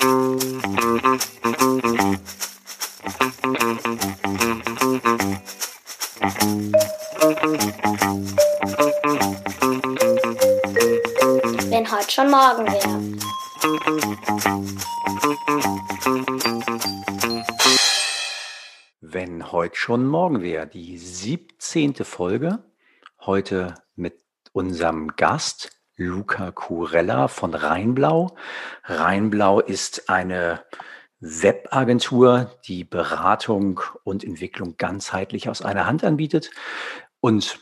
Wenn heute schon morgen wäre. Wenn heute schon morgen wäre, die 17. Folge, heute mit unserem Gast Luca Curella von Rheinblau. Rheinblau ist eine Webagentur, die Beratung und Entwicklung ganzheitlich aus einer Hand anbietet. Und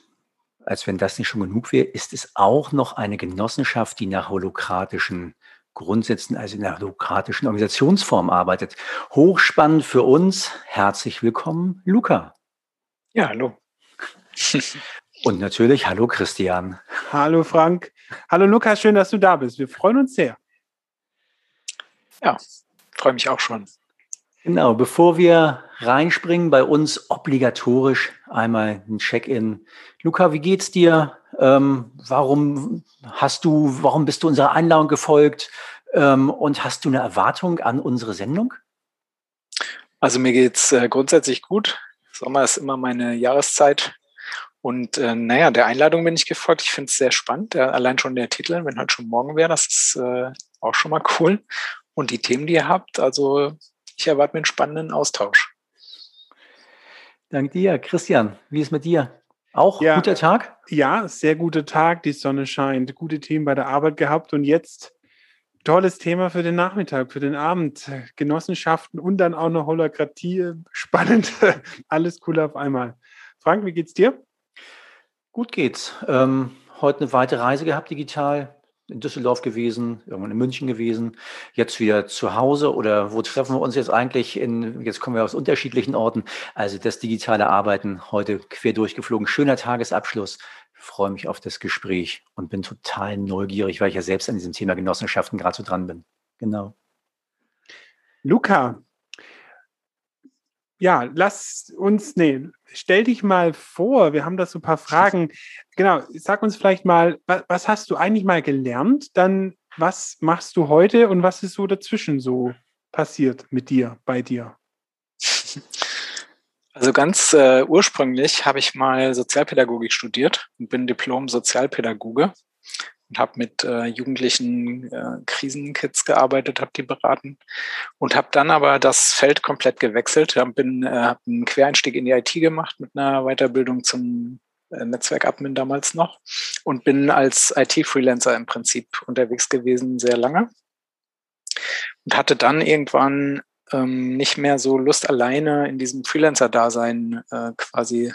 als wenn das nicht schon genug wäre, ist es auch noch eine Genossenschaft, die nach holokratischen Grundsätzen, also in einer holokratischen Organisationsform arbeitet. Hochspannend für uns. Herzlich willkommen, Luca. Ja, hallo. Und natürlich, hallo Christian. Hallo Frank. Hallo Lukas, schön, dass du da bist. Wir freuen uns sehr. Ja, freue mich auch schon. Genau, bevor wir reinspringen, bei uns obligatorisch einmal ein Check-in. Luca, wie geht's dir? Ähm, warum hast du, warum bist du unserer Einladung gefolgt? Ähm, und hast du eine Erwartung an unsere Sendung? Also mir geht's äh, grundsätzlich gut. Sommer ist immer meine Jahreszeit. Und äh, naja, der Einladung bin ich gefolgt. Ich finde es sehr spannend. Ja, allein schon der Titel, wenn halt schon morgen wäre, das ist äh, auch schon mal cool. Und die Themen, die ihr habt, also ich erwarte mir einen spannenden Austausch. Dank dir. Christian, wie ist mit dir? Auch ja, guter Tag? Ja, sehr guter Tag. Die Sonne scheint. Gute Themen bei der Arbeit gehabt und jetzt tolles Thema für den Nachmittag, für den Abend. Genossenschaften und dann auch noch Holokratie. Spannend. Alles cool auf einmal. Frank, wie geht's dir? Gut geht's. Ähm, heute eine weite Reise gehabt digital in Düsseldorf gewesen, irgendwann in München gewesen, jetzt wieder zu Hause oder wo treffen wir uns jetzt eigentlich in, jetzt kommen wir aus unterschiedlichen Orten. Also das digitale Arbeiten heute quer durchgeflogen. Schöner Tagesabschluss. Ich freue mich auf das Gespräch und bin total neugierig, weil ich ja selbst an diesem Thema Genossenschaften gerade so dran bin. Genau. Luca, ja, lass uns, nee, stell dich mal vor, wir haben da so ein paar Fragen. Genau, sag uns vielleicht mal, was, was, hast du eigentlich mal gelernt? Dann, was machst du heute und was ist so dazwischen so passiert mit dir, bei dir? Also ganz äh, ursprünglich habe ich mal Sozialpädagogik studiert und bin Diplom-Sozialpädagoge und habe mit äh, jugendlichen äh, Krisenkids gearbeitet, habe die beraten und habe dann aber das Feld komplett gewechselt. Hab, äh, hab einen Quereinstieg in die IT gemacht mit einer Weiterbildung zum äh, Netzwerkadmin damals noch und bin als IT-Freelancer im Prinzip unterwegs gewesen sehr lange und hatte dann irgendwann ähm, nicht mehr so Lust alleine in diesem Freelancer-Dasein äh, quasi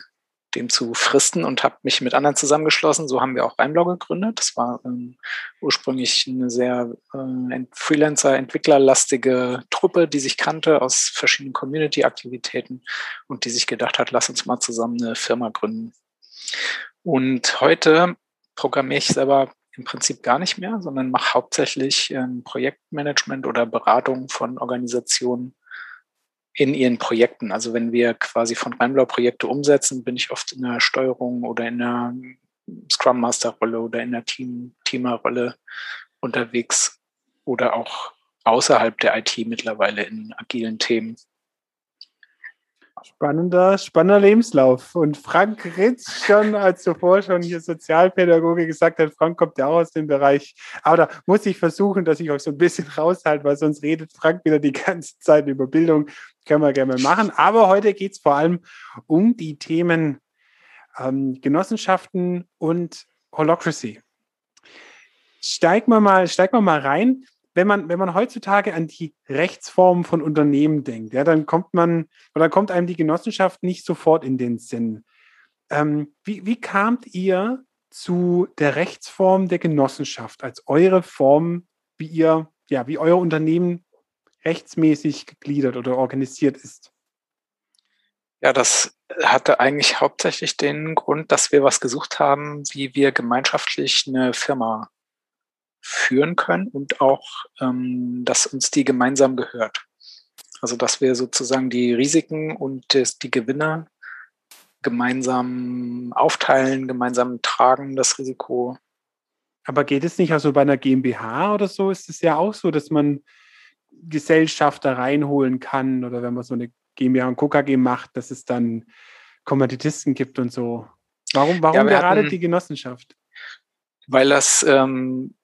dem zu fristen und habe mich mit anderen zusammengeschlossen. So haben wir auch Rheinblau gegründet. Das war ähm, ursprünglich eine sehr äh, Freelancer-Entwicklerlastige Truppe, die sich kannte aus verschiedenen Community-Aktivitäten und die sich gedacht hat, lass uns mal zusammen eine Firma gründen. Und heute programmiere ich selber im Prinzip gar nicht mehr, sondern mache hauptsächlich ähm, Projektmanagement oder Beratung von Organisationen in ihren Projekten. Also wenn wir quasi von Rheinblau Projekte umsetzen, bin ich oft in der Steuerung oder in der Scrum Master Rolle oder in der Team Teamer Rolle unterwegs oder auch außerhalb der IT mittlerweile in agilen Themen. Spannender, spannender Lebenslauf. Und Frank Ritz schon, als zuvor schon hier Sozialpädagoge gesagt hat, Frank kommt ja auch aus dem Bereich. Aber da muss ich versuchen, dass ich euch so ein bisschen raushalte, weil sonst redet Frank wieder die ganze Zeit über Bildung. Können wir gerne machen. Aber heute geht es vor allem um die Themen ähm, Genossenschaften und Holocracy. Steigen wir mal, steigen wir mal rein wenn man, wenn man heutzutage an die Rechtsform von Unternehmen denkt, ja, dann kommt man oder kommt einem die Genossenschaft nicht sofort in den Sinn. Ähm, wie, wie kamt ihr zu der Rechtsform der Genossenschaft als eure Form, wie ihr, ja, wie euer Unternehmen rechtsmäßig gegliedert oder organisiert ist? Ja, das hatte eigentlich hauptsächlich den Grund, dass wir was gesucht haben, wie wir gemeinschaftlich eine Firma führen können und auch, ähm, dass uns die gemeinsam gehört. Also dass wir sozusagen die Risiken und das, die Gewinne gemeinsam aufteilen, gemeinsam tragen, das Risiko. Aber geht es nicht also bei einer GmbH oder so? Ist es ja auch so, dass man Gesellschafter reinholen kann oder wenn man so eine GmbH und KKG macht, dass es dann Kommanditisten gibt und so. Warum, warum ja, gerade hatten, die Genossenschaft? Weil das, ähm,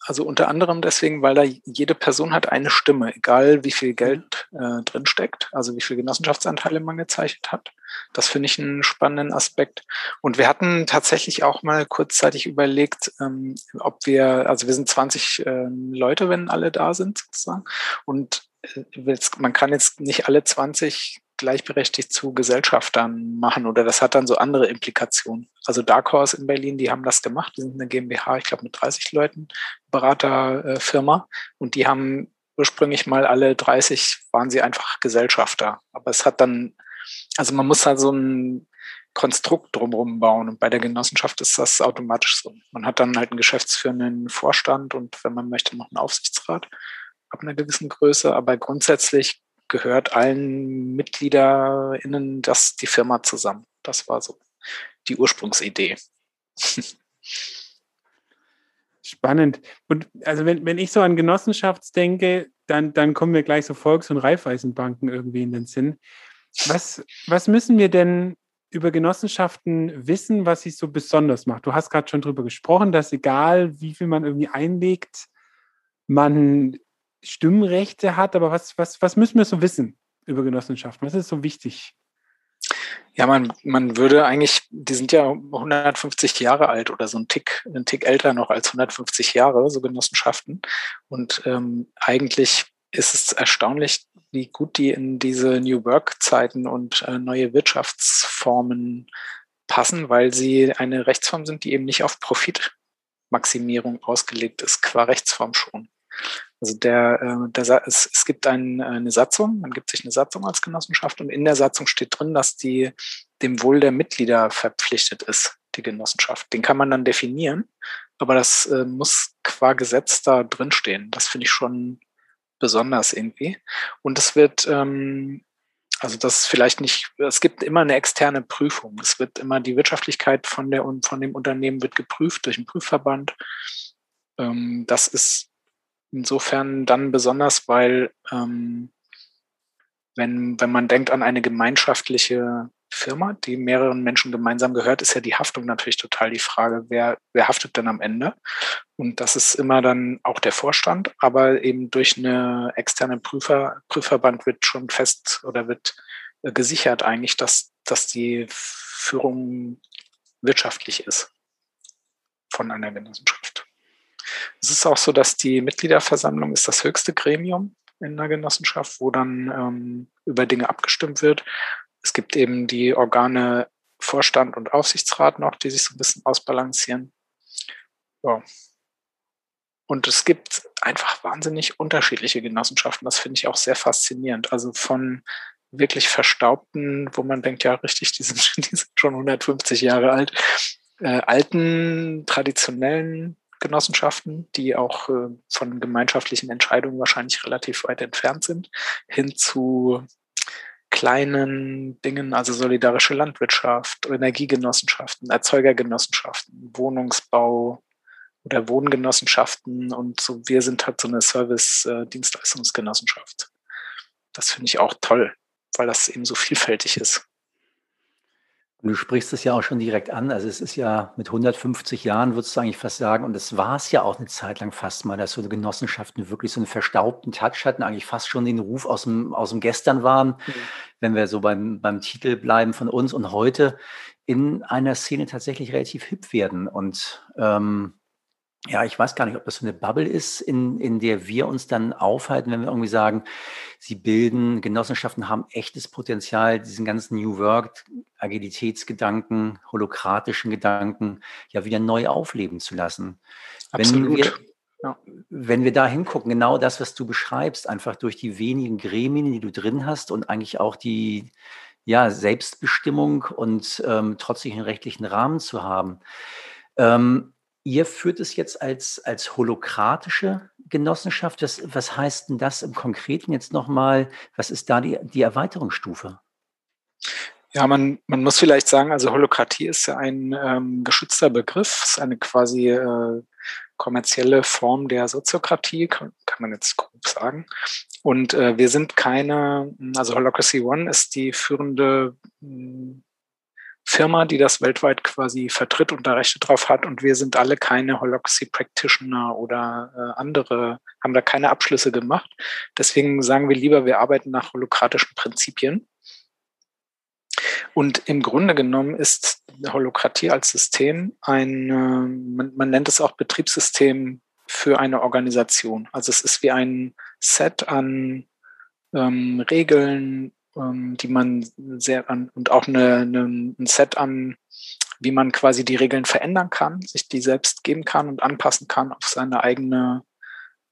also unter anderem deswegen, weil da jede Person hat eine Stimme, egal wie viel Geld äh, drinsteckt, also wie viele Genossenschaftsanteile man gezeichnet hat. Das finde ich einen spannenden Aspekt. Und wir hatten tatsächlich auch mal kurzzeitig überlegt, ähm, ob wir, also wir sind 20 ähm, Leute, wenn alle da sind sozusagen. Und äh, man kann jetzt nicht alle 20 gleichberechtigt zu Gesellschaftern machen oder das hat dann so andere Implikationen. Also Dark Horse in Berlin, die haben das gemacht, die sind eine GmbH, ich glaube mit 30 Leuten, Beraterfirma und die haben ursprünglich mal alle 30 waren sie einfach Gesellschafter. Aber es hat dann, also man muss halt so ein Konstrukt drumherum bauen und bei der Genossenschaft ist das automatisch so. Man hat dann halt einen geschäftsführenden Vorstand und wenn man möchte noch einen Aufsichtsrat ab einer gewissen Größe, aber grundsätzlich gehört allen MitgliederInnen das die Firma zusammen. Das war so die Ursprungsidee. Spannend. Und also wenn, wenn ich so an Genossenschafts denke, dann, dann kommen mir gleich so Volks- und Raiffeisenbanken irgendwie in den Sinn. Was, was müssen wir denn über Genossenschaften wissen, was sie so besonders macht? Du hast gerade schon darüber gesprochen, dass egal wie viel man irgendwie einlegt, man Stimmrechte hat, aber was, was, was müssen wir so wissen über Genossenschaften? Was ist so wichtig? Ja, man, man würde eigentlich, die sind ja 150 Jahre alt oder so ein Tick, ein Tick älter noch als 150 Jahre, so Genossenschaften. Und ähm, eigentlich ist es erstaunlich, wie gut die in diese New Work-Zeiten und äh, neue Wirtschaftsformen passen, weil sie eine Rechtsform sind, die eben nicht auf Profitmaximierung ausgelegt ist, qua Rechtsform schon. Also der, äh, der es, es gibt ein, eine Satzung, man gibt sich eine Satzung als Genossenschaft und in der Satzung steht drin, dass die dem Wohl der Mitglieder verpflichtet ist, die Genossenschaft. Den kann man dann definieren, aber das äh, muss qua Gesetz da drinstehen. Das finde ich schon besonders irgendwie. Und es wird, ähm, also das ist vielleicht nicht, es gibt immer eine externe Prüfung. Es wird immer die Wirtschaftlichkeit von, der, von dem Unternehmen wird geprüft durch einen Prüfverband. Ähm, das ist insofern dann besonders, weil ähm, wenn, wenn man denkt an eine gemeinschaftliche Firma, die mehreren Menschen gemeinsam gehört, ist ja die Haftung natürlich total die Frage, wer, wer haftet denn am Ende? Und das ist immer dann auch der Vorstand, aber eben durch eine externe Prüfer, Prüfverband wird schon fest oder wird äh, gesichert eigentlich, dass, dass die Führung wirtschaftlich ist von einer Genossenschaft. Es ist auch so, dass die Mitgliederversammlung ist das höchste Gremium in einer Genossenschaft, wo dann ähm, über Dinge abgestimmt wird. Es gibt eben die Organe Vorstand und Aufsichtsrat noch, die sich so ein bisschen ausbalancieren. Ja. Und es gibt einfach wahnsinnig unterschiedliche Genossenschaften. Das finde ich auch sehr faszinierend. Also von wirklich verstaubten, wo man denkt, ja richtig, die sind, die sind schon 150 Jahre alt, äh, alten, traditionellen Genossenschaften, die auch äh, von gemeinschaftlichen Entscheidungen wahrscheinlich relativ weit entfernt sind, hin zu kleinen Dingen, also solidarische Landwirtschaft, Energiegenossenschaften, Erzeugergenossenschaften, Wohnungsbau oder Wohngenossenschaften und so, wir sind halt so eine Service-Dienstleistungsgenossenschaft. Das finde ich auch toll, weil das eben so vielfältig ist. Und du sprichst es ja auch schon direkt an. Also es ist ja mit 150 Jahren, würdest du eigentlich fast sagen, und es war es ja auch eine Zeit lang fast mal, dass so Genossenschaften wirklich so einen verstaubten Touch hatten, eigentlich fast schon den Ruf aus dem, aus dem Gestern waren, mhm. wenn wir so beim, beim Titel bleiben von uns und heute in einer Szene tatsächlich relativ hip werden. Und ähm, ja, ich weiß gar nicht, ob das so eine Bubble ist, in, in der wir uns dann aufhalten, wenn wir irgendwie sagen, sie bilden, Genossenschaften haben echtes Potenzial, diesen ganzen New Work, Agilitätsgedanken, holokratischen Gedanken ja wieder neu aufleben zu lassen. Absolut. Wenn wir, ja. wenn wir da hingucken, genau das, was du beschreibst, einfach durch die wenigen Gremien, die du drin hast und eigentlich auch die ja, Selbstbestimmung und ähm, trotzdem einen rechtlichen Rahmen zu haben. Ähm, Ihr führt es jetzt als, als holokratische Genossenschaft. Was, was heißt denn das im Konkreten jetzt nochmal? Was ist da die, die Erweiterungsstufe? Ja, man, man muss vielleicht sagen, also Holokratie ist ja ein ähm, geschützter Begriff, ist eine quasi äh, kommerzielle Form der Soziokratie, kann, kann man jetzt grob sagen. Und äh, wir sind keine, also Holocracy One ist die führende Firma, die das weltweit quasi vertritt und da Rechte drauf hat. Und wir sind alle keine Holocracy Practitioner oder äh, andere, haben da keine Abschlüsse gemacht. Deswegen sagen wir lieber, wir arbeiten nach holokratischen Prinzipien. Und im Grunde genommen ist Holokratie als System ein, man, man nennt es auch Betriebssystem für eine Organisation. Also es ist wie ein Set an ähm, Regeln, ähm, die man sehr an und auch eine, eine, ein Set an, wie man quasi die Regeln verändern kann, sich die selbst geben kann und anpassen kann auf seine eigene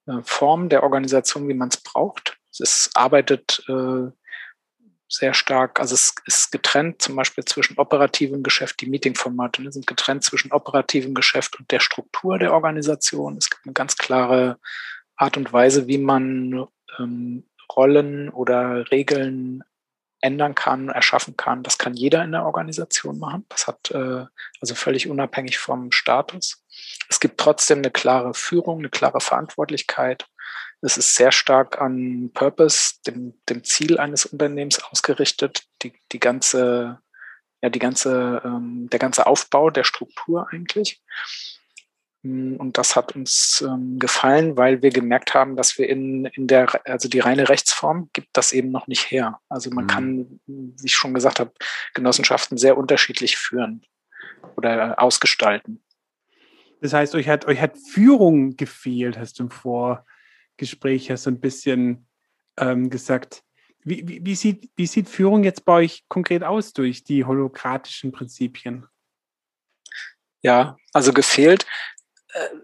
äh, Form der Organisation, wie man es braucht. Es arbeitet äh, sehr stark, also es ist getrennt zum Beispiel zwischen operativem Geschäft, die Meetingformate ne, sind getrennt zwischen operativem Geschäft und der Struktur der Organisation. Es gibt eine ganz klare Art und Weise, wie man ähm, Rollen oder Regeln ändern kann, erschaffen kann. Das kann jeder in der Organisation machen. Das hat äh, also völlig unabhängig vom Status. Es gibt trotzdem eine klare Führung, eine klare Verantwortlichkeit. Es ist sehr stark an Purpose, dem, dem Ziel eines Unternehmens ausgerichtet. Die, die ganze, ja, die ganze, ähm, der ganze Aufbau der Struktur eigentlich. Mm, und das hat uns ähm, gefallen, weil wir gemerkt haben, dass wir in, in der, also die reine Rechtsform gibt das eben noch nicht her. Also man mhm. kann, wie ich schon gesagt habe, Genossenschaften sehr unterschiedlich führen oder ausgestalten. Das heißt, euch hat, euch hat Führung gefehlt, hast du im Vorgespräch ja so ein bisschen ähm, gesagt. Wie, wie, wie, sieht, wie sieht Führung jetzt bei euch konkret aus durch die holokratischen Prinzipien? Ja, also gefehlt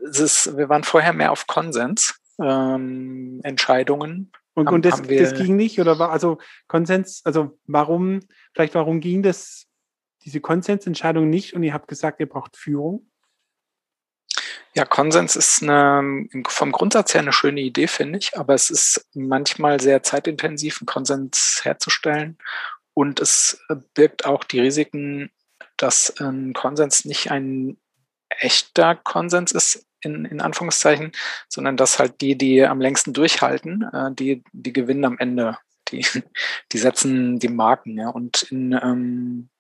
ist, wir waren vorher mehr auf Konsens. Ähm, Entscheidungen. Und, haben, und das, das, ging nicht? Oder war also Konsens, also warum, vielleicht warum ging das, diese Konsensentscheidung nicht und ihr habt gesagt, ihr braucht Führung? Ja, Konsens ist eine, vom Grundsatz her eine schöne Idee, finde ich, aber es ist manchmal sehr zeitintensiv, einen Konsens herzustellen. Und es birgt auch die Risiken, dass ein Konsens nicht ein echter Konsens ist, in, in Anführungszeichen, sondern dass halt die, die am längsten durchhalten, äh, die, die gewinnen am Ende. Die, die setzen die Marken, ja. Und in, ähm,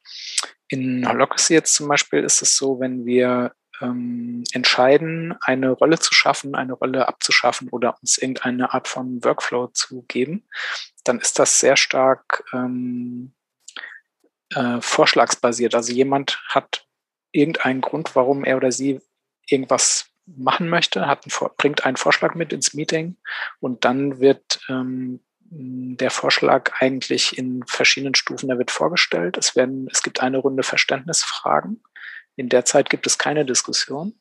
in Holocracy jetzt zum Beispiel ist es so, wenn wir ähm, entscheiden, eine Rolle zu schaffen, eine Rolle abzuschaffen oder uns irgendeine Art von Workflow zu geben, dann ist das sehr stark ähm, äh, vorschlagsbasiert. Also jemand hat irgendeinen Grund, warum er oder sie irgendwas machen möchte, hat einen, bringt einen Vorschlag mit ins Meeting und dann wird ähm, der Vorschlag eigentlich in verschiedenen Stufen, der wird vorgestellt. Es, werden, es gibt eine Runde Verständnisfragen. In der Zeit gibt es keine Diskussion.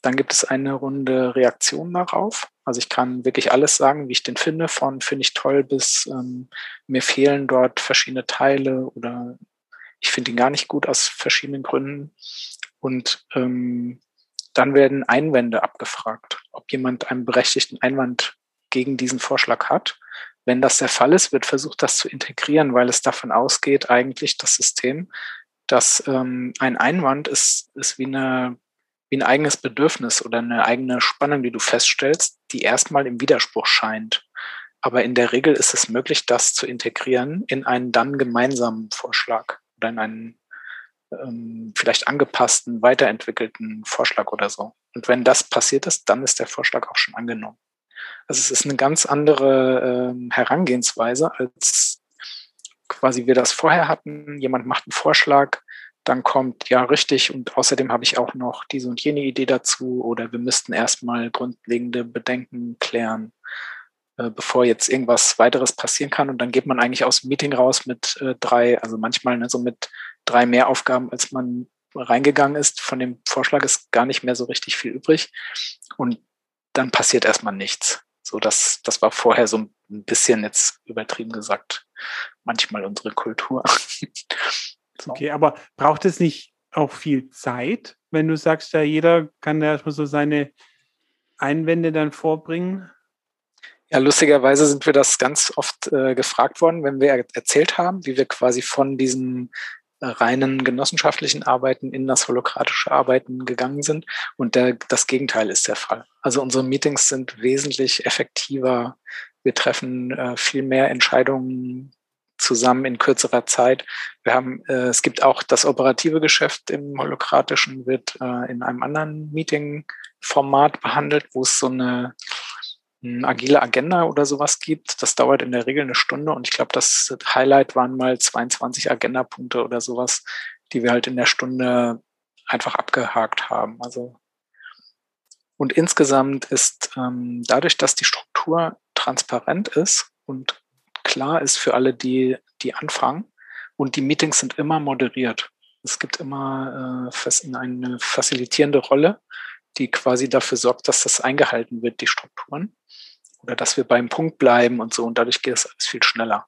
Dann gibt es eine Runde Reaktion darauf. Also ich kann wirklich alles sagen, wie ich den finde, von finde ich toll bis ähm, mir fehlen dort verschiedene Teile oder ich finde ihn gar nicht gut aus verschiedenen Gründen. Und ähm, dann werden Einwände abgefragt, ob jemand einen berechtigten Einwand gegen diesen Vorschlag hat. Wenn das der Fall ist, wird versucht, das zu integrieren, weil es davon ausgeht, eigentlich das System, dass ähm, ein Einwand ist, ist wie, eine, wie ein eigenes Bedürfnis oder eine eigene Spannung, die du feststellst, die erstmal im Widerspruch scheint. Aber in der Regel ist es möglich, das zu integrieren in einen dann gemeinsamen Vorschlag oder in einen ähm, vielleicht angepassten, weiterentwickelten Vorschlag oder so. Und wenn das passiert ist, dann ist der Vorschlag auch schon angenommen. Also es ist eine ganz andere ähm, Herangehensweise, als quasi wir das vorher hatten. Jemand macht einen Vorschlag, dann kommt, ja, richtig, und außerdem habe ich auch noch diese und jene Idee dazu oder wir müssten erstmal grundlegende Bedenken klären. Äh, bevor jetzt irgendwas weiteres passieren kann. Und dann geht man eigentlich aus dem Meeting raus mit äh, drei, also manchmal ne, so mit drei mehr Aufgaben, als man reingegangen ist. Von dem Vorschlag ist gar nicht mehr so richtig viel übrig. Und dann passiert erstmal nichts. So, das, das war vorher so ein bisschen jetzt übertrieben gesagt, manchmal unsere Kultur. so. Okay, aber braucht es nicht auch viel Zeit, wenn du sagst, ja, jeder kann ja erstmal so seine Einwände dann vorbringen? Ja, lustigerweise sind wir das ganz oft äh, gefragt worden, wenn wir erzählt haben, wie wir quasi von diesem reinen genossenschaftlichen Arbeiten in das holokratische Arbeiten gegangen sind. Und der, das Gegenteil ist der Fall. Also unsere Meetings sind wesentlich effektiver. Wir treffen äh, viel mehr Entscheidungen zusammen in kürzerer Zeit. Wir haben, äh, es gibt auch das operative Geschäft im Holokratischen, wird äh, in einem anderen Meeting-Format behandelt, wo es so eine agile Agenda oder sowas gibt. Das dauert in der Regel eine Stunde und ich glaube, das Highlight waren mal 22 Agendapunkte oder sowas, die wir halt in der Stunde einfach abgehakt haben. Also und insgesamt ist ähm, dadurch, dass die Struktur transparent ist und klar ist für alle, die, die anfangen. Und die Meetings sind immer moderiert. Es gibt immer äh, eine facilitierende Rolle, die quasi dafür sorgt, dass das eingehalten wird, die Strukturen. Oder dass wir beim Punkt bleiben und so. Und dadurch geht es alles viel schneller.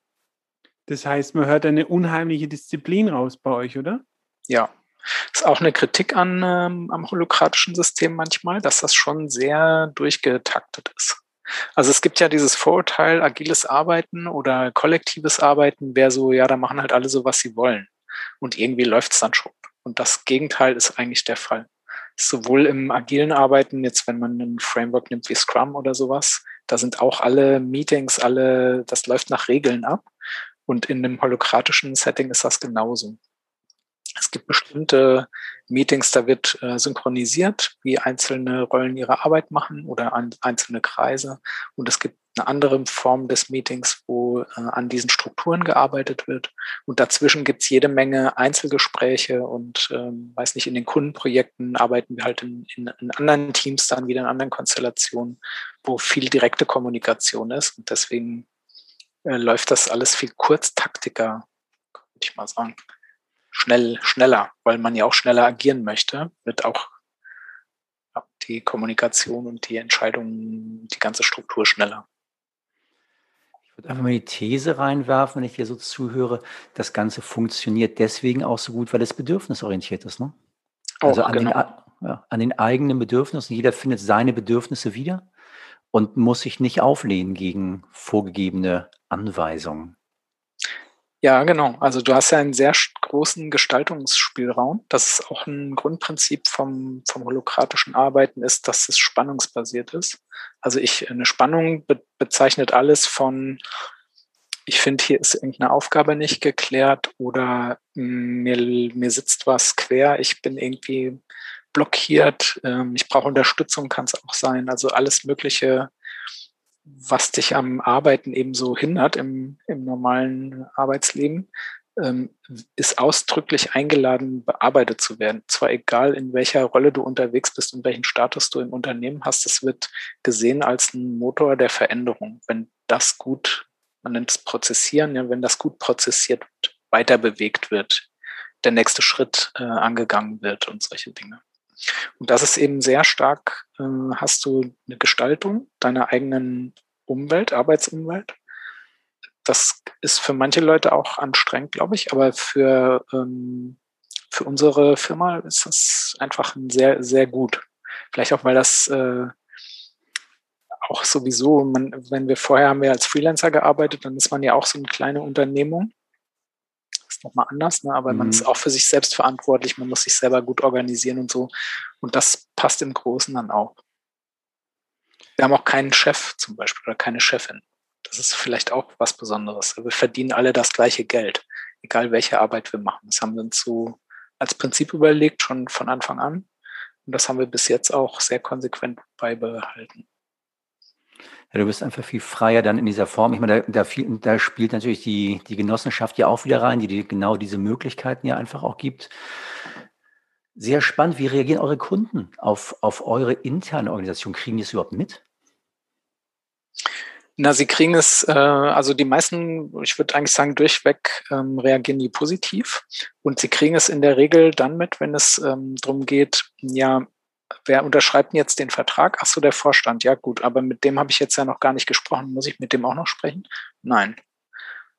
Das heißt, man hört eine unheimliche Disziplin raus bei euch, oder? Ja. Das ist auch eine Kritik an, ähm, am holokratischen System manchmal, dass das schon sehr durchgetaktet ist. Also es gibt ja dieses Vorurteil, agiles Arbeiten oder kollektives Arbeiten wäre so, ja, da machen halt alle so, was sie wollen. Und irgendwie läuft es dann schon. Und das Gegenteil ist eigentlich der Fall. Sowohl im agilen Arbeiten, jetzt wenn man ein Framework nimmt wie Scrum oder sowas, da sind auch alle Meetings, alle, das läuft nach Regeln ab. Und in einem holokratischen Setting ist das genauso. Es gibt bestimmte Meetings, da wird äh, synchronisiert, wie einzelne Rollen ihre Arbeit machen oder an einzelne Kreise. Und es gibt eine andere Form des Meetings, wo äh, an diesen Strukturen gearbeitet wird. Und dazwischen gibt es jede Menge Einzelgespräche und ähm, weiß nicht, in den Kundenprojekten arbeiten wir halt in, in, in anderen Teams dann wieder in anderen Konstellationen, wo viel direkte Kommunikation ist. Und deswegen äh, läuft das alles viel kurztaktiker, würde ich mal sagen schnell, schneller, weil man ja auch schneller agieren möchte, wird auch die Kommunikation und die Entscheidungen, die ganze Struktur schneller. Ich würde einfach mal die These reinwerfen, wenn ich hier so zuhöre, das Ganze funktioniert deswegen auch so gut, weil es bedürfnisorientiert ist. Ne? Also an, genau. den, ja, an den eigenen Bedürfnissen. Jeder findet seine Bedürfnisse wieder und muss sich nicht auflehnen gegen vorgegebene Anweisungen. Ja, genau. Also du hast ja einen sehr großen Gestaltungsspielraum. Das ist auch ein Grundprinzip vom, vom holokratischen Arbeiten ist, dass es spannungsbasiert ist. Also ich, eine Spannung be bezeichnet alles von, ich finde, hier ist irgendeine Aufgabe nicht geklärt oder mir, mir sitzt was quer, ich bin irgendwie blockiert, ähm, ich brauche Unterstützung, kann es auch sein. Also alles Mögliche was dich am Arbeiten eben so hindert im, im normalen Arbeitsleben, ähm, ist ausdrücklich eingeladen, bearbeitet zu werden. Zwar egal, in welcher Rolle du unterwegs bist und welchen Status du im Unternehmen hast, es wird gesehen als ein Motor der Veränderung. Wenn das gut, man nennt es Prozessieren, ja, wenn das gut prozessiert wird, weiter bewegt wird, der nächste Schritt äh, angegangen wird und solche Dinge. Und das ist eben sehr stark, äh, hast du eine Gestaltung deiner eigenen Umwelt, Arbeitsumwelt. Das ist für manche Leute auch anstrengend, glaube ich, aber für, ähm, für unsere Firma ist das einfach sehr, sehr gut. Vielleicht auch, weil das äh, auch sowieso, man, wenn wir vorher haben wir als Freelancer gearbeitet, dann ist man ja auch so eine kleine Unternehmung nochmal anders, ne? aber mhm. man ist auch für sich selbst verantwortlich, man muss sich selber gut organisieren und so. Und das passt im Großen dann auch. Wir haben auch keinen Chef zum Beispiel oder keine Chefin. Das ist vielleicht auch was Besonderes. Wir verdienen alle das gleiche Geld, egal welche Arbeit wir machen. Das haben wir uns so als Prinzip überlegt, schon von Anfang an. Und das haben wir bis jetzt auch sehr konsequent beibehalten. Ja, du bist einfach viel freier dann in dieser Form. Ich meine, da, da, da spielt natürlich die, die Genossenschaft ja auch wieder rein, die dir genau diese Möglichkeiten ja einfach auch gibt. Sehr spannend. Wie reagieren eure Kunden auf, auf eure interne Organisation? Kriegen die es überhaupt mit? Na, sie kriegen es, äh, also die meisten, ich würde eigentlich sagen, durchweg ähm, reagieren die positiv. Und sie kriegen es in der Regel dann mit, wenn es ähm, darum geht, ja, wer unterschreibt denn jetzt den Vertrag? Ach so, der Vorstand. Ja, gut, aber mit dem habe ich jetzt ja noch gar nicht gesprochen. Muss ich mit dem auch noch sprechen? Nein.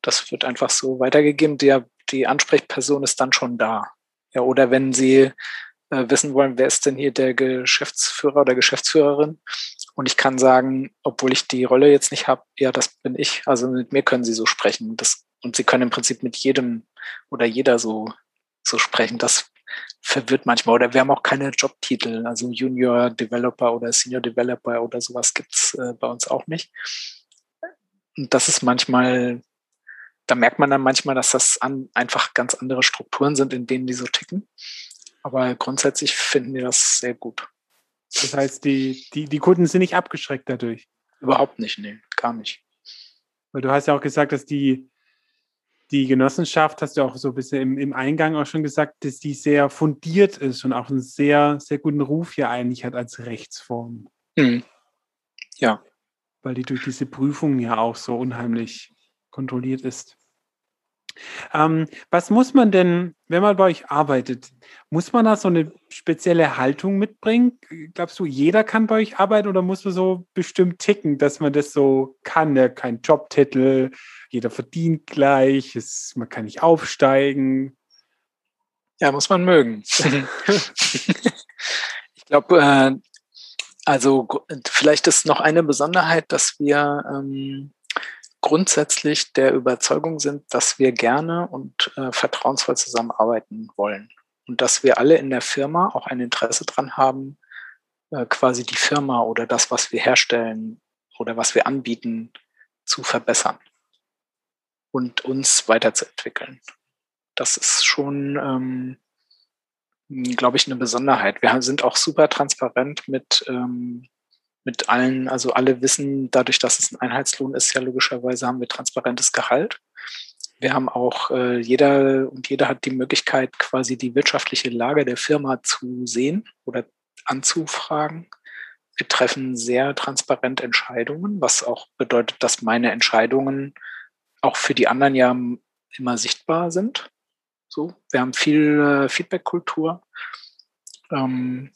Das wird einfach so weitergegeben. Der, die Ansprechperson ist dann schon da. Ja, oder wenn Sie äh, wissen wollen, wer ist denn hier der Geschäftsführer oder Geschäftsführerin? Und ich kann sagen, obwohl ich die Rolle jetzt nicht habe, ja, das bin ich. Also mit mir können Sie so sprechen. Das, und Sie können im Prinzip mit jedem oder jeder so so sprechen. Das verwirrt manchmal. Oder wir haben auch keine Jobtitel, also Junior Developer oder Senior Developer oder sowas gibt's äh, bei uns auch nicht. Und das ist manchmal, da merkt man dann manchmal, dass das an, einfach ganz andere Strukturen sind, in denen die so ticken. Aber grundsätzlich finden wir das sehr gut. Das heißt, die, die, die Kunden sind nicht abgeschreckt dadurch. Überhaupt nicht, nee, gar nicht. Weil du hast ja auch gesagt, dass die, die Genossenschaft, hast du auch so ein bisschen im, im Eingang auch schon gesagt, dass die sehr fundiert ist und auch einen sehr, sehr guten Ruf hier eigentlich hat als Rechtsform. Hm. Ja. Weil die durch diese Prüfungen ja auch so unheimlich kontrolliert ist. Ähm, was muss man denn, wenn man bei euch arbeitet, muss man da so eine spezielle Haltung mitbringen? Glaubst du, jeder kann bei euch arbeiten oder muss man so bestimmt ticken, dass man das so kann? Ja, kein Jobtitel, jeder verdient gleich, es, man kann nicht aufsteigen. Ja, muss man mögen. ich glaube, äh, also vielleicht ist noch eine Besonderheit, dass wir ähm, grundsätzlich der Überzeugung sind, dass wir gerne und äh, vertrauensvoll zusammenarbeiten wollen und dass wir alle in der Firma auch ein Interesse daran haben, äh, quasi die Firma oder das, was wir herstellen oder was wir anbieten, zu verbessern und uns weiterzuentwickeln. Das ist schon, ähm, glaube ich, eine Besonderheit. Wir sind auch super transparent mit ähm, mit allen, also alle wissen, dadurch, dass es ein Einheitslohn ist, ja logischerweise haben wir transparentes Gehalt. Wir haben auch, äh, jeder und jeder hat die Möglichkeit, quasi die wirtschaftliche Lage der Firma zu sehen oder anzufragen. Wir treffen sehr transparent Entscheidungen, was auch bedeutet, dass meine Entscheidungen auch für die anderen ja immer sichtbar sind. So, wir haben viel äh, Feedback-Kultur. Ähm,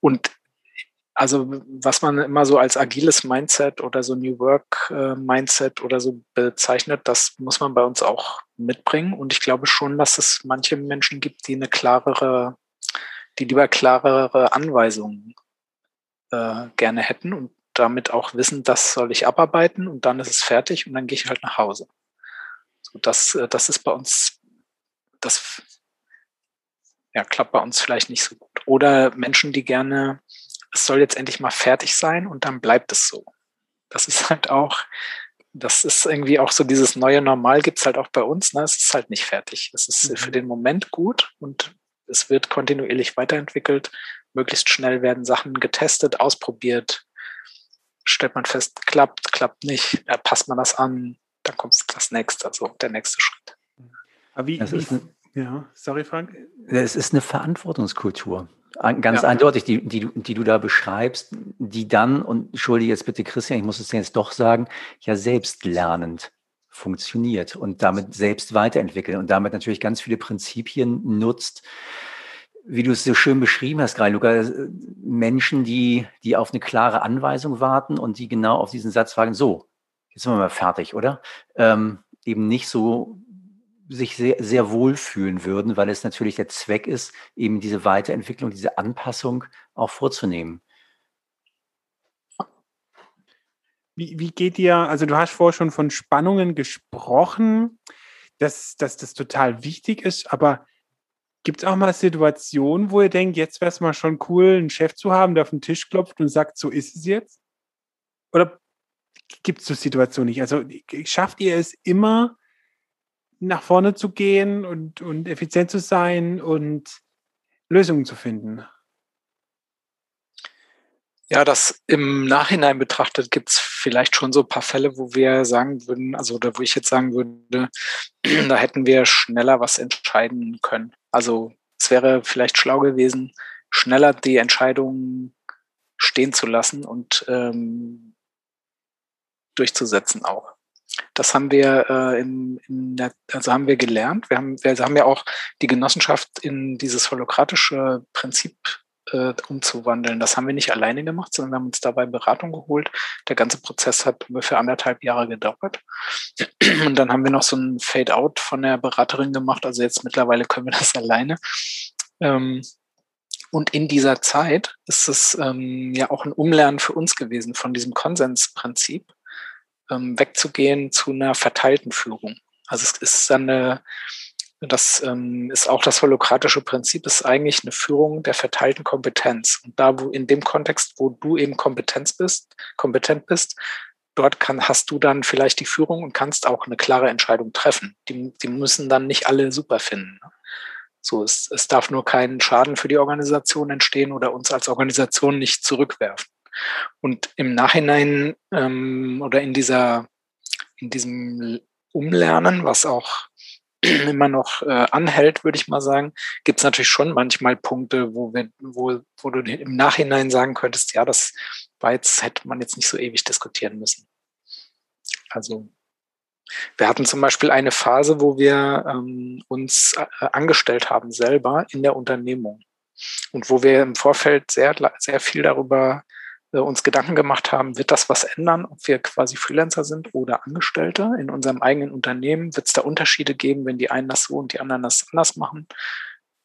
und also was man immer so als agiles Mindset oder so New Work äh, Mindset oder so bezeichnet, das muss man bei uns auch mitbringen. Und ich glaube schon, dass es manche Menschen gibt, die eine klarere, die lieber klarere Anweisungen äh, gerne hätten und damit auch wissen, das soll ich abarbeiten und dann ist es fertig und dann gehe ich halt nach Hause. So, das, äh, das ist bei uns, das ja, klappt bei uns vielleicht nicht so gut. Oder Menschen, die gerne es soll jetzt endlich mal fertig sein und dann bleibt es so. Das ist halt auch, das ist irgendwie auch so dieses neue Normal gibt es halt auch bei uns. Ne? Es ist halt nicht fertig. Es ist mhm. für den Moment gut und es wird kontinuierlich weiterentwickelt. Möglichst schnell werden Sachen getestet, ausprobiert. Stellt man fest, klappt, klappt nicht, äh, passt man das an, dann kommt das nächste, also der nächste Schritt. Aber wie, wie ja, sorry, Frank. Es ist eine Verantwortungskultur. Ganz ja. eindeutig, die, die, die du da beschreibst, die dann, und entschuldige jetzt bitte Christian, ich muss es jetzt doch sagen, ja selbstlernend funktioniert und damit selbst weiterentwickeln und damit natürlich ganz viele Prinzipien nutzt, wie du es so schön beschrieben hast, gerade Luca, Menschen, die, die auf eine klare Anweisung warten und die genau auf diesen Satz fragen, so, jetzt sind wir mal fertig, oder? Ähm, eben nicht so sich sehr, sehr wohl fühlen würden, weil es natürlich der Zweck ist, eben diese Weiterentwicklung, diese Anpassung auch vorzunehmen. Wie, wie geht dir, also du hast vorher schon von Spannungen gesprochen, dass, dass das total wichtig ist, aber gibt es auch mal Situationen, wo ihr denkt, jetzt wäre es mal schon cool, einen Chef zu haben, der auf den Tisch klopft und sagt, so ist es jetzt? Oder gibt es so Situationen nicht? Also schafft ihr es immer, nach vorne zu gehen und, und effizient zu sein und Lösungen zu finden. Ja, das im Nachhinein betrachtet gibt es vielleicht schon so ein paar Fälle, wo wir sagen würden, also oder wo ich jetzt sagen würde, da hätten wir schneller was entscheiden können. Also es wäre vielleicht schlau gewesen, schneller die Entscheidungen stehen zu lassen und ähm, durchzusetzen auch. Das haben wir äh, in, in der, also haben wir gelernt. Wir haben, wir haben ja auch die Genossenschaft in dieses holokratische Prinzip äh, umzuwandeln. Das haben wir nicht alleine gemacht, sondern wir haben uns dabei Beratung geholt. Der ganze Prozess hat ungefähr anderthalb Jahre gedauert. Und dann haben wir noch so ein Fade-out von der Beraterin gemacht. Also jetzt mittlerweile können wir das alleine. Ähm, und in dieser Zeit ist es ähm, ja auch ein Umlernen für uns gewesen von diesem Konsensprinzip ähm, wegzugehen zu einer verteilten Führung. Also es ist dann eine, das ähm, ist auch das holokratische Prinzip, ist eigentlich eine Führung der verteilten Kompetenz. Und da, wo in dem Kontext, wo du eben Kompetenz bist, kompetent bist, dort kann, hast du dann vielleicht die Führung und kannst auch eine klare Entscheidung treffen. Die, die müssen dann nicht alle super finden. Ne? So, es, es darf nur kein Schaden für die Organisation entstehen oder uns als Organisation nicht zurückwerfen. Und im Nachhinein ähm, oder in dieser, in diesem Umlernen, was auch immer noch äh, anhält, würde ich mal sagen, gibt es natürlich schon manchmal Punkte, wo, wir, wo, wo du im Nachhinein sagen könntest, ja, das war jetzt, hätte man jetzt nicht so ewig diskutieren müssen. Also wir hatten zum Beispiel eine Phase, wo wir ähm, uns äh, angestellt haben selber in der Unternehmung und wo wir im Vorfeld sehr, sehr viel darüber uns Gedanken gemacht haben, wird das was ändern, ob wir quasi Freelancer sind oder Angestellte in unserem eigenen Unternehmen? Wird es da Unterschiede geben, wenn die einen das so und die anderen das anders machen?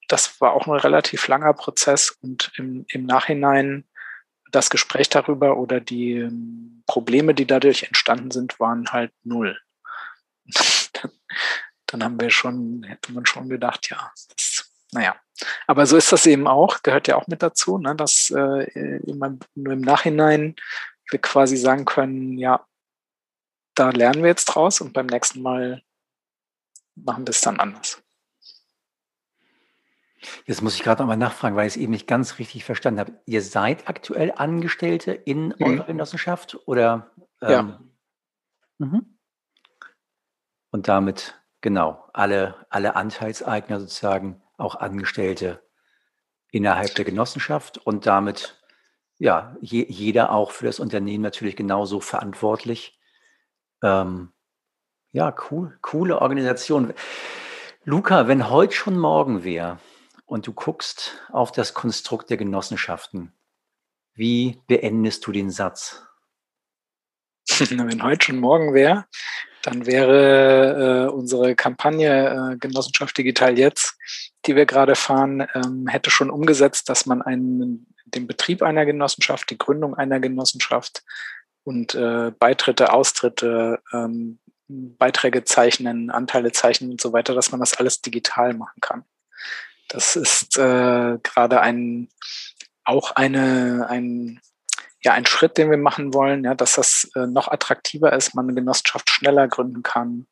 Das war auch ein relativ langer Prozess und im, im Nachhinein das Gespräch darüber oder die ähm, Probleme, die dadurch entstanden sind, waren halt null. dann haben wir schon, hätte man schon gedacht, ja, das, naja. Aber so ist das eben auch, gehört ja auch mit dazu, ne, dass äh, immer nur im Nachhinein wir quasi sagen können, ja, da lernen wir jetzt draus und beim nächsten Mal machen wir es dann anders. Jetzt muss ich gerade nochmal nachfragen, weil ich es eben nicht ganz richtig verstanden habe. Ihr seid aktuell Angestellte in mhm. eurer Genossenschaft oder? Ähm, ja. Mhm. Und damit, genau, alle, alle Anteilseigner sozusagen auch Angestellte innerhalb der Genossenschaft und damit ja je, jeder auch für das Unternehmen natürlich genauso verantwortlich. Ähm, ja, cool, coole Organisation. Luca, wenn heute schon morgen wäre, und du guckst auf das Konstrukt der Genossenschaften, wie beendest du den Satz? Wenn heute schon morgen wäre, dann wäre äh, unsere Kampagne äh, Genossenschaft Digital Jetzt, die wir gerade fahren, ähm, hätte schon umgesetzt, dass man einen, den Betrieb einer Genossenschaft, die Gründung einer Genossenschaft und äh, Beitritte, Austritte, ähm, Beiträge zeichnen, Anteile zeichnen und so weiter, dass man das alles digital machen kann. Das ist äh, gerade ein, auch eine, ein, ja, ein Schritt, den wir machen wollen, ja, dass das äh, noch attraktiver ist, man eine Genossenschaft schneller gründen kann,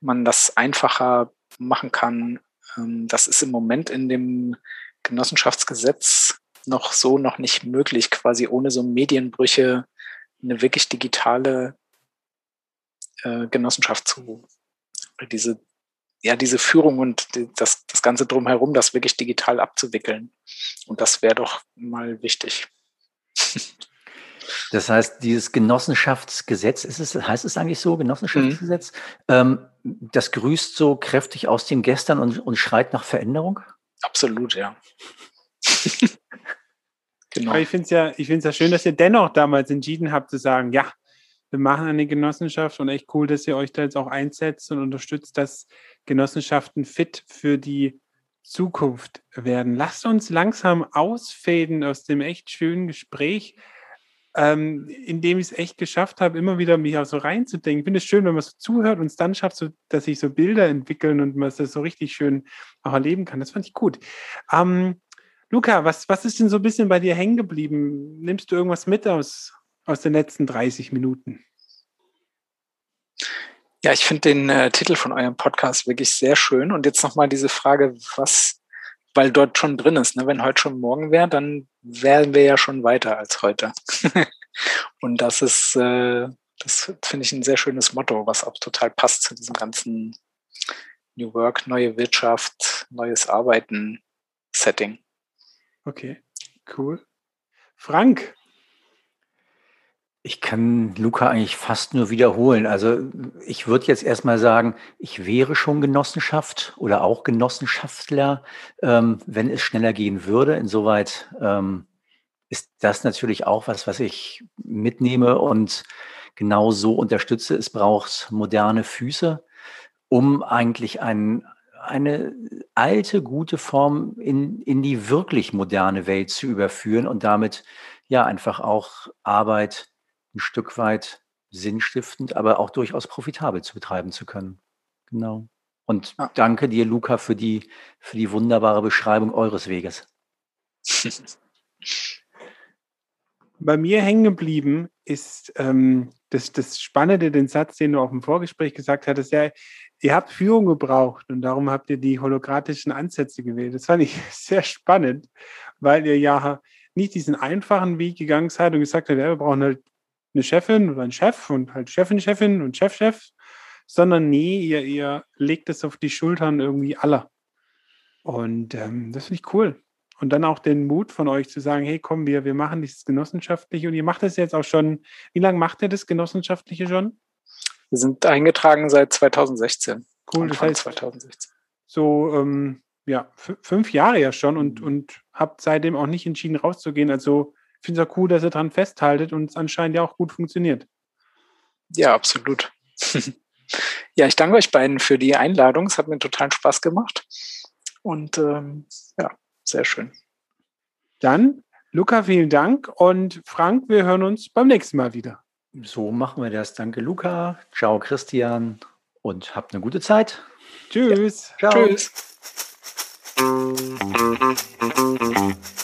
man das einfacher machen kann. Ähm, das ist im Moment in dem Genossenschaftsgesetz noch so noch nicht möglich, quasi ohne so Medienbrüche eine wirklich digitale äh, Genossenschaft zu, diese ja, diese Führung und das, das Ganze drumherum, das wirklich digital abzuwickeln. Und das wäre doch mal wichtig. Das heißt, dieses Genossenschaftsgesetz, ist es, heißt es eigentlich so, Genossenschaftsgesetz, mhm. ähm, das grüßt so kräftig aus dem Gestern und, und schreit nach Veränderung? Absolut, ja. genau. Aber ich finde es ja, ich finde es ja schön, dass ihr dennoch damals entschieden habt zu sagen, ja, wir machen eine Genossenschaft und echt cool, dass ihr euch da jetzt auch einsetzt und unterstützt, dass Genossenschaften fit für die Zukunft werden. Lasst uns langsam ausfäden aus dem echt schönen Gespräch, ähm, in dem ich es echt geschafft habe, immer wieder mich auch so reinzudenken. Ich finde es schön, wenn man so zuhört und es dann schafft, so, dass sich so Bilder entwickeln und man das so richtig schön auch erleben kann. Das fand ich gut. Ähm, Luca, was, was ist denn so ein bisschen bei dir hängen geblieben? Nimmst du irgendwas mit aus, aus den letzten 30 Minuten? Ja, ich finde den äh, Titel von eurem Podcast wirklich sehr schön. Und jetzt nochmal diese Frage, was, weil dort schon drin ist, ne? wenn heute schon morgen wäre, dann wären wir ja schon weiter als heute. und das ist, äh, das finde ich ein sehr schönes Motto, was auch total passt zu diesem ganzen New Work, neue Wirtschaft, neues Arbeiten Setting. Okay, cool. Frank, ich kann Luca eigentlich fast nur wiederholen. Also ich würde jetzt erstmal sagen, ich wäre schon Genossenschaft oder auch Genossenschaftler, ähm, wenn es schneller gehen würde. Insoweit ähm, ist das natürlich auch was, was ich mitnehme und genau so unterstütze. Es braucht moderne Füße, um eigentlich ein, eine alte, gute Form in, in die wirklich moderne Welt zu überführen und damit ja einfach auch Arbeit ein Stück weit sinnstiftend, aber auch durchaus profitabel zu betreiben zu können. Genau. Und ja. danke dir, Luca, für die, für die wunderbare Beschreibung eures Weges. Bei mir hängen geblieben ist ähm, das, das Spannende, den Satz, den du auf dem Vorgespräch gesagt hattest, ja, ihr habt Führung gebraucht und darum habt ihr die holokratischen Ansätze gewählt. Das fand ich sehr spannend, weil ihr ja nicht diesen einfachen Weg gegangen seid und gesagt habt, ja, wir brauchen halt eine Chefin oder einen Chef und halt Chefin, Chefin und Chef, Chef, sondern nee, ihr, ihr legt es auf die Schultern irgendwie aller. Und ähm, das finde ich cool. Und dann auch den Mut von euch zu sagen, hey, komm, wir, wir machen dieses Genossenschaftliche. Und ihr macht das jetzt auch schon, wie lange macht ihr das Genossenschaftliche schon? Wir sind eingetragen seit 2016. Cool, das heißt 2016. So, ähm, ja, fünf Jahre ja schon und, und habt seitdem auch nicht entschieden, rauszugehen. Also finde es auch cool, dass ihr daran festhaltet und es anscheinend ja auch gut funktioniert. Ja, absolut. ja, ich danke euch beiden für die Einladung. Es hat mir total Spaß gemacht. Und ähm, ja, sehr schön. Dann, Luca, vielen Dank. Und Frank, wir hören uns beim nächsten Mal wieder. So machen wir das. Danke, Luca. Ciao, Christian. Und habt eine gute Zeit. Tschüss. Ja. Ciao. Tschüss.